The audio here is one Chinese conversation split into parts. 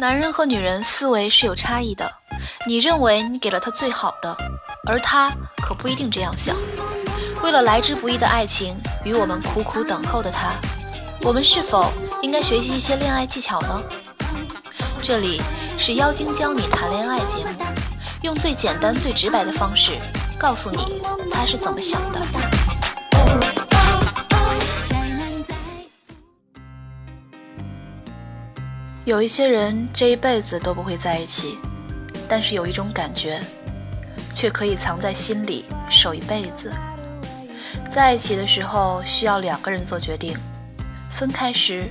男人和女人思维是有差异的，你认为你给了他最好的，而他可不一定这样想。为了来之不易的爱情与我们苦苦等候的他，我们是否应该学习一些恋爱技巧呢？这里是妖精教你谈恋爱节目，用最简单、最直白的方式告诉你他是怎么想的。有一些人这一辈子都不会在一起，但是有一种感觉，却可以藏在心里守一辈子。在一起的时候需要两个人做决定，分开时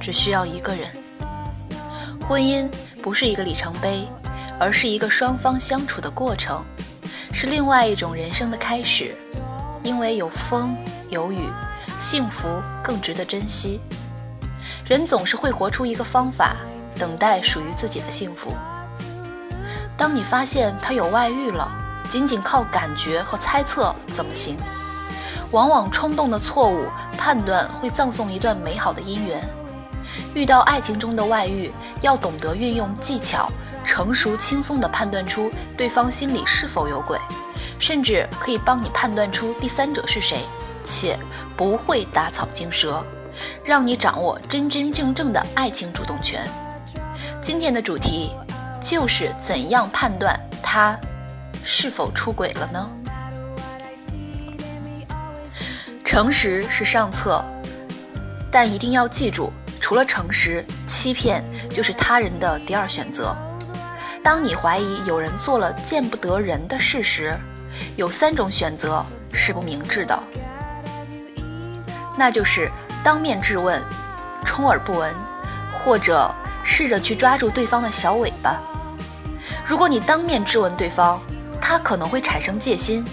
只需要一个人。婚姻不是一个里程碑，而是一个双方相处的过程，是另外一种人生的开始。因为有风有雨，幸福更值得珍惜。人总是会活出一个方法，等待属于自己的幸福。当你发现他有外遇了，仅仅靠感觉和猜测怎么行？往往冲动的错误判断会葬送一段美好的姻缘。遇到爱情中的外遇，要懂得运用技巧，成熟轻松地判断出对方心里是否有鬼，甚至可以帮你判断出第三者是谁，且不会打草惊蛇。让你掌握真真正正的爱情主动权。今天的主题就是怎样判断他是否出轨了呢？诚实是上策，但一定要记住，除了诚实，欺骗就是他人的第二选择。当你怀疑有人做了见不得人的事时，有三种选择是不明智的，那就是。当面质问，充耳不闻，或者试着去抓住对方的小尾巴。如果你当面质问对方，他可能会产生戒心。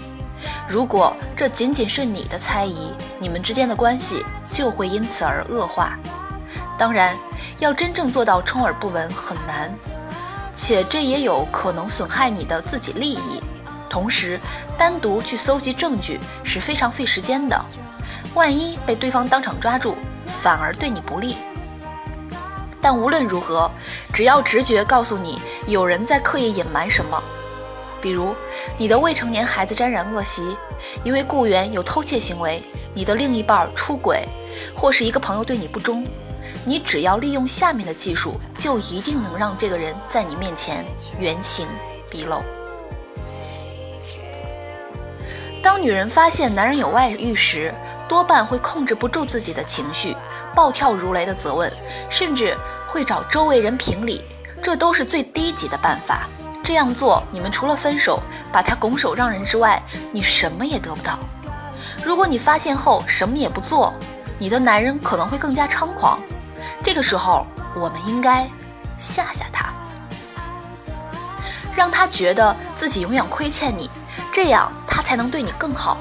如果这仅仅是你的猜疑，你们之间的关系就会因此而恶化。当然，要真正做到充耳不闻很难，且这也有可能损害你的自己利益。同时，单独去搜集证据是非常费时间的。万一被对方当场抓住，反而对你不利。但无论如何，只要直觉告诉你有人在刻意隐瞒什么，比如你的未成年孩子沾染恶习，一位雇员有偷窃行为，你的另一半出轨，或是一个朋友对你不忠，你只要利用下面的技术，就一定能让这个人在你面前原形毕露。当女人发现男人有外遇时，多半会控制不住自己的情绪，暴跳如雷的责问，甚至会找周围人评理，这都是最低级的办法。这样做，你们除了分手，把他拱手让人之外，你什么也得不到。如果你发现后什么也不做，你的男人可能会更加猖狂。这个时候，我们应该吓吓他，让他觉得自己永远亏欠你，这样他才能对你更好。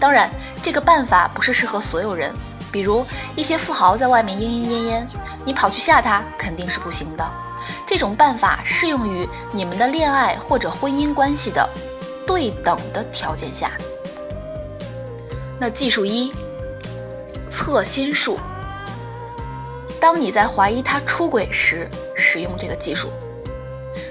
当然，这个办法不是适合所有人。比如一些富豪在外面莺莺燕燕，你跑去吓他肯定是不行的。这种办法适用于你们的恋爱或者婚姻关系的对等的条件下。那技术一，测心术。当你在怀疑他出轨时，使用这个技术。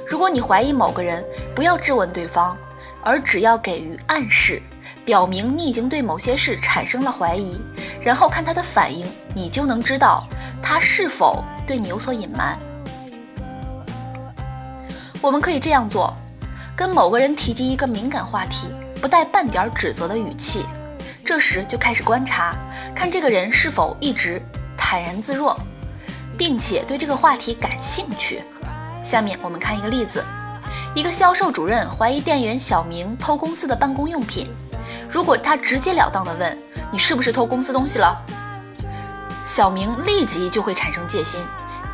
如果你怀疑某个人，不要质问对方，而只要给予暗示。表明你已经对某些事产生了怀疑，然后看他的反应，你就能知道他是否对你有所隐瞒。我们可以这样做：跟某个人提及一个敏感话题，不带半点指责的语气，这时就开始观察，看这个人是否一直坦然自若，并且对这个话题感兴趣。下面我们看一个例子：一个销售主任怀疑店员小明偷公司的办公用品。如果他直截了当地问你是不是偷公司东西了，小明立即就会产生戒心。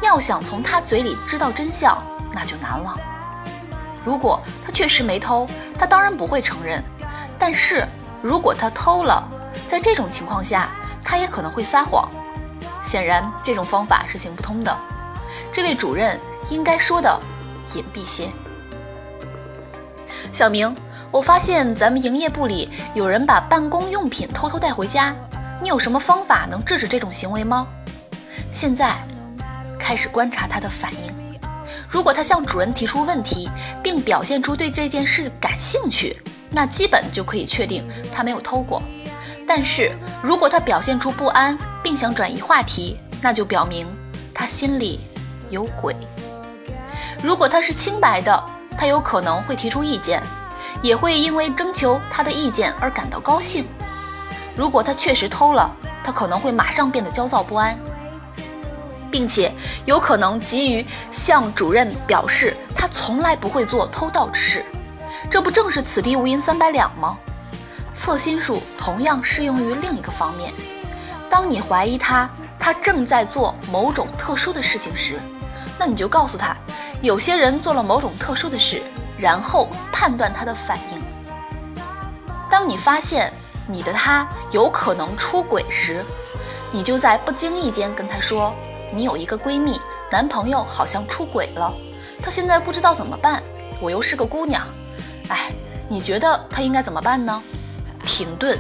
要想从他嘴里知道真相，那就难了。如果他确实没偷，他当然不会承认。但是如果他偷了，在这种情况下，他也可能会撒谎。显然，这种方法是行不通的。这位主任应该说的隐蔽些。小明。我发现咱们营业部里有人把办公用品偷偷带回家，你有什么方法能制止这种行为吗？现在开始观察他的反应。如果他向主人提出问题，并表现出对这件事感兴趣，那基本就可以确定他没有偷过。但是如果他表现出不安，并想转移话题，那就表明他心里有鬼。如果他是清白的，他有可能会提出意见，也会因为征求他的意见而感到高兴。如果他确实偷了，他可能会马上变得焦躁不安。并且有可能急于向主任表示他从来不会做偷盗之事，这不正是此地无银三百两吗？测心术同样适用于另一个方面。当你怀疑他他正在做某种特殊的事情时，那你就告诉他，有些人做了某种特殊的事，然后判断他的反应。当你发现你的他有可能出轨时，你就在不经意间跟他说。你有一个闺蜜，男朋友好像出轨了，她现在不知道怎么办。我又是个姑娘，哎，你觉得她应该怎么办呢？停顿，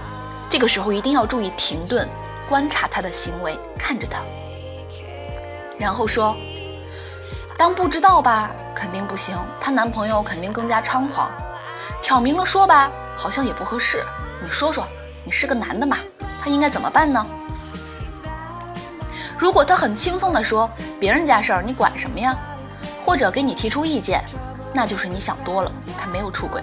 这个时候一定要注意停顿，观察她的行为，看着她，然后说：当不知道吧，肯定不行，她男朋友肯定更加猖狂。挑明了说吧，好像也不合适。你说说，你是个男的嘛，他应该怎么办呢？如果他很轻松地说别人家事儿你管什么呀，或者给你提出意见，那就是你想多了，他没有出轨。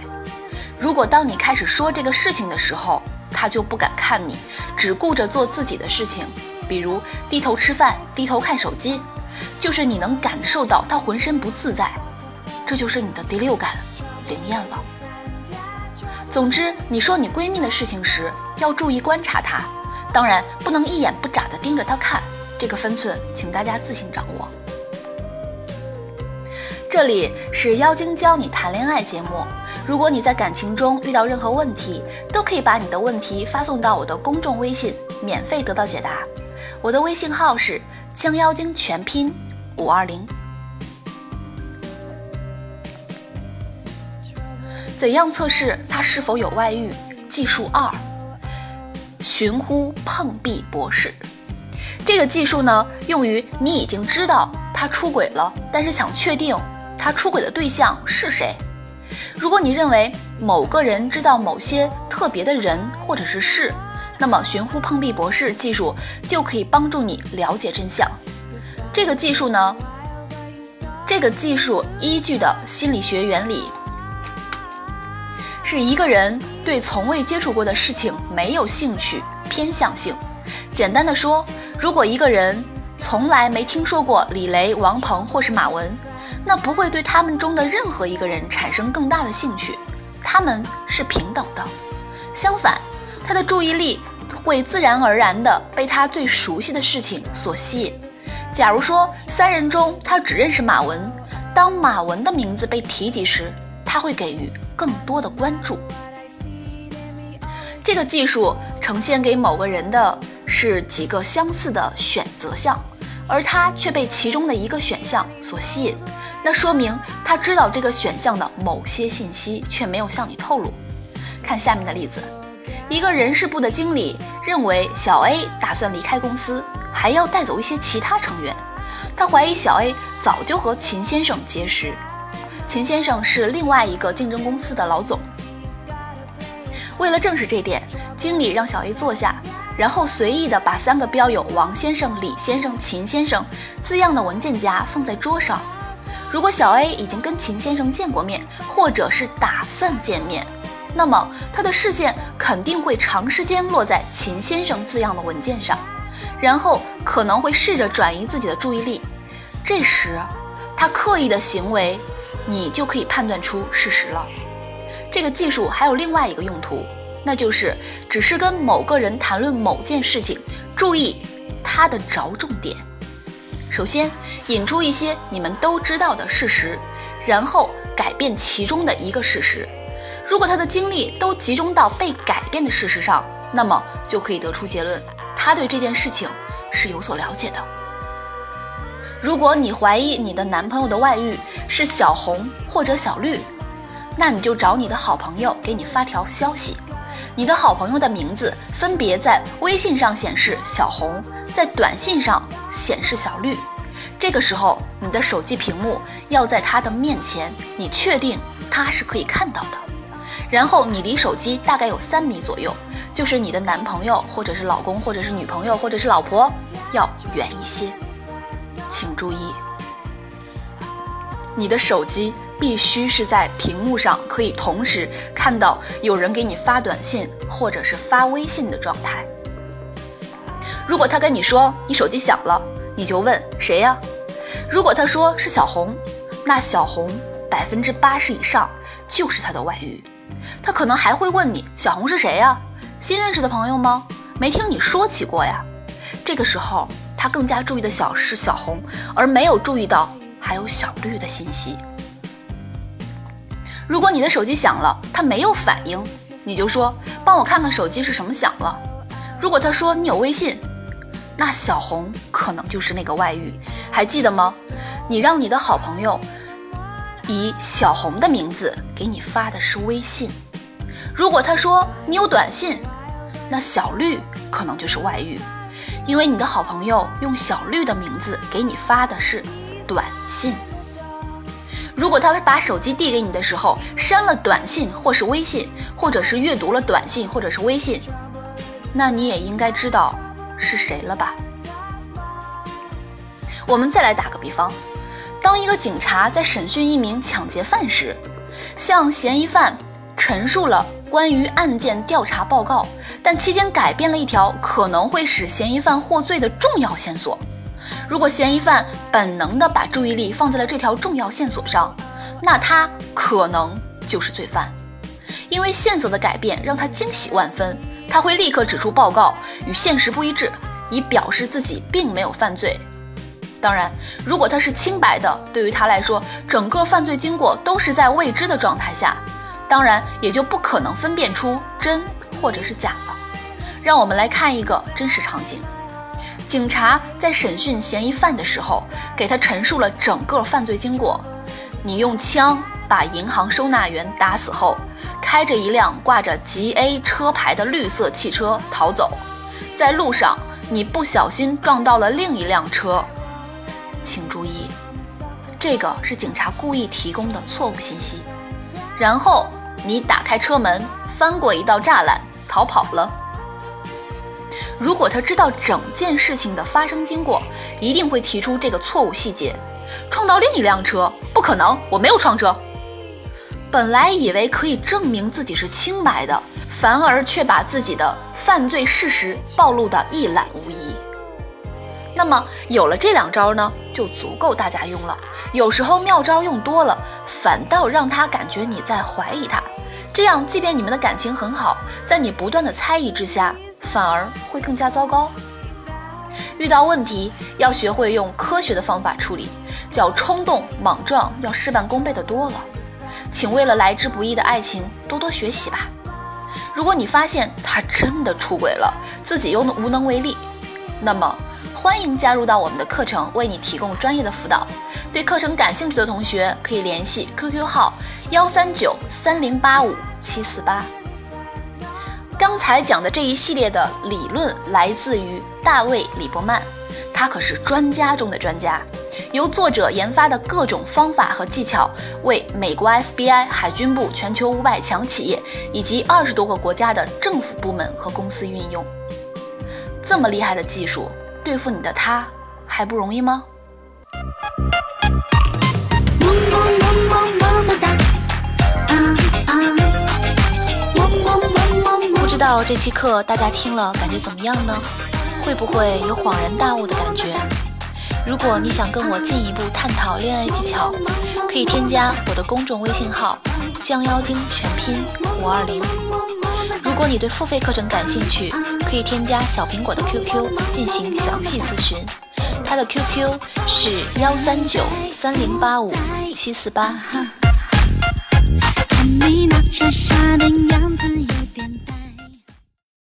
如果当你开始说这个事情的时候，他就不敢看你，只顾着做自己的事情，比如低头吃饭、低头看手机，就是你能感受到他浑身不自在，这就是你的第六感灵验了。总之，你说你闺蜜的事情时，要注意观察她，当然不能一眼不眨地盯着她看。这个分寸，请大家自行掌握。这里是妖精教你谈恋爱节目。如果你在感情中遇到任何问题，都可以把你的问题发送到我的公众微信，免费得到解答。我的微信号是将妖精全拼五二零。怎样测试他是否有外遇？技术二：寻呼碰壁博士。这个技术呢，用于你已经知道他出轨了，但是想确定他出轨的对象是谁。如果你认为某个人知道某些特别的人或者是事，那么寻呼碰壁博士技术就可以帮助你了解真相。这个技术呢，这个技术依据的心理学原理是一个人对从未接触过的事情没有兴趣偏向性。简单的说，如果一个人从来没听说过李雷、王鹏或是马文，那不会对他们中的任何一个人产生更大的兴趣，他们是平等的。相反，他的注意力会自然而然地被他最熟悉的事情所吸引。假如说三人中他只认识马文，当马文的名字被提及时，他会给予更多的关注。这个技术呈现给某个人的。是几个相似的选择项，而他却被其中的一个选项所吸引，那说明他知道这个选项的某些信息，却没有向你透露。看下面的例子：一个人事部的经理认为小 A 打算离开公司，还要带走一些其他成员，他怀疑小 A 早就和秦先生结识。秦先生是另外一个竞争公司的老总。为了证实这点，经理让小 A 坐下。然后随意的把三个标有王先生、李先生、秦先生字样的文件夹放在桌上。如果小 A 已经跟秦先生见过面，或者是打算见面，那么他的视线肯定会长时间落在秦先生字样的文件上，然后可能会试着转移自己的注意力。这时，他刻意的行为，你就可以判断出事实了。这个技术还有另外一个用途。那就是只是跟某个人谈论某件事情，注意他的着重点。首先引出一些你们都知道的事实，然后改变其中的一个事实。如果他的精力都集中到被改变的事实上，那么就可以得出结论，他对这件事情是有所了解的。如果你怀疑你的男朋友的外遇是小红或者小绿，那你就找你的好朋友给你发条消息。你的好朋友的名字分别在微信上显示小红，在短信上显示小绿。这个时候，你的手机屏幕要在他的面前，你确定他是可以看到的。然后你离手机大概有三米左右，就是你的男朋友或者是老公或者是女朋友或者是老婆要远一些。请注意，你的手机必须是在屏幕上可以同时看到有人给你发短信或者是发微信的状态。如果他跟你说你手机响了，你就问谁呀？如果他说是小红，那小红百分之八十以上就是他的外遇。他可能还会问你小红是谁呀？新认识的朋友吗？没听你说起过呀。这个时候他更加注意的小是小红，而没有注意到还有小绿的信息。如果你的手机响了，他没有反应，你就说帮我看看手机是什么响了。如果他说你有微信。那小红可能就是那个外遇，还记得吗？你让你的好朋友以小红的名字给你发的是微信。如果他说你有短信，那小绿可能就是外遇，因为你的好朋友用小绿的名字给你发的是短信。如果他把手机递给你的时候删了短信或是微信，或者是阅读了短信或者是微信，那你也应该知道。是谁了吧？我们再来打个比方，当一个警察在审讯一名抢劫犯时，向嫌疑犯陈述了关于案件调查报告，但期间改变了一条可能会使嫌疑犯获罪的重要线索。如果嫌疑犯本能地把注意力放在了这条重要线索上，那他可能就是罪犯，因为线索的改变让他惊喜万分。他会立刻指出报告与现实不一致，以表示自己并没有犯罪。当然，如果他是清白的，对于他来说，整个犯罪经过都是在未知的状态下，当然也就不可能分辨出真或者是假了。让我们来看一个真实场景：警察在审讯嫌疑犯的时候，给他陈述了整个犯罪经过。你用枪把银行收纳员打死后。开着一辆挂着 G A 车牌的绿色汽车逃走，在路上你不小心撞到了另一辆车，请注意，这个是警察故意提供的错误信息。然后你打开车门，翻过一道栅栏逃跑了。如果他知道整件事情的发生经过，一定会提出这个错误细节。撞到另一辆车，不可能，我没有撞车。本来以为可以证明自己是清白的，反而却把自己的犯罪事实暴露得一览无遗。那么有了这两招呢，就足够大家用了。有时候妙招用多了，反倒让他感觉你在怀疑他，这样即便你们的感情很好，在你不断的猜疑之下，反而会更加糟糕。遇到问题要学会用科学的方法处理，较冲动莽撞要事半功倍的多了。请为了来之不易的爱情多多学习吧。如果你发现他真的出轨了，自己又无能为力，那么欢迎加入到我们的课程，为你提供专业的辅导。对课程感兴趣的同学可以联系 QQ 号幺三九三零八五七四八。刚才讲的这一系列的理论来自于大卫·李伯曼，他可是专家中的专家。由作者研发的各种方法和技巧，为美国 FBI、海军部、全球五百强企业以及二十多个国家的政府部门和公司运用。这么厉害的技术，对付你的他还不容易吗？不知道这期课大家听了感觉怎么样呢？会不会有恍然大悟的感觉？如果你想跟我进一步探讨恋爱技巧，可以添加我的公众微信号“降妖精”全拼五二零。如果你对付费课程感兴趣，可以添加小苹果的 QQ 进行详细咨询，他的 QQ 是幺三九三零八五七四八。看你那傻傻的样子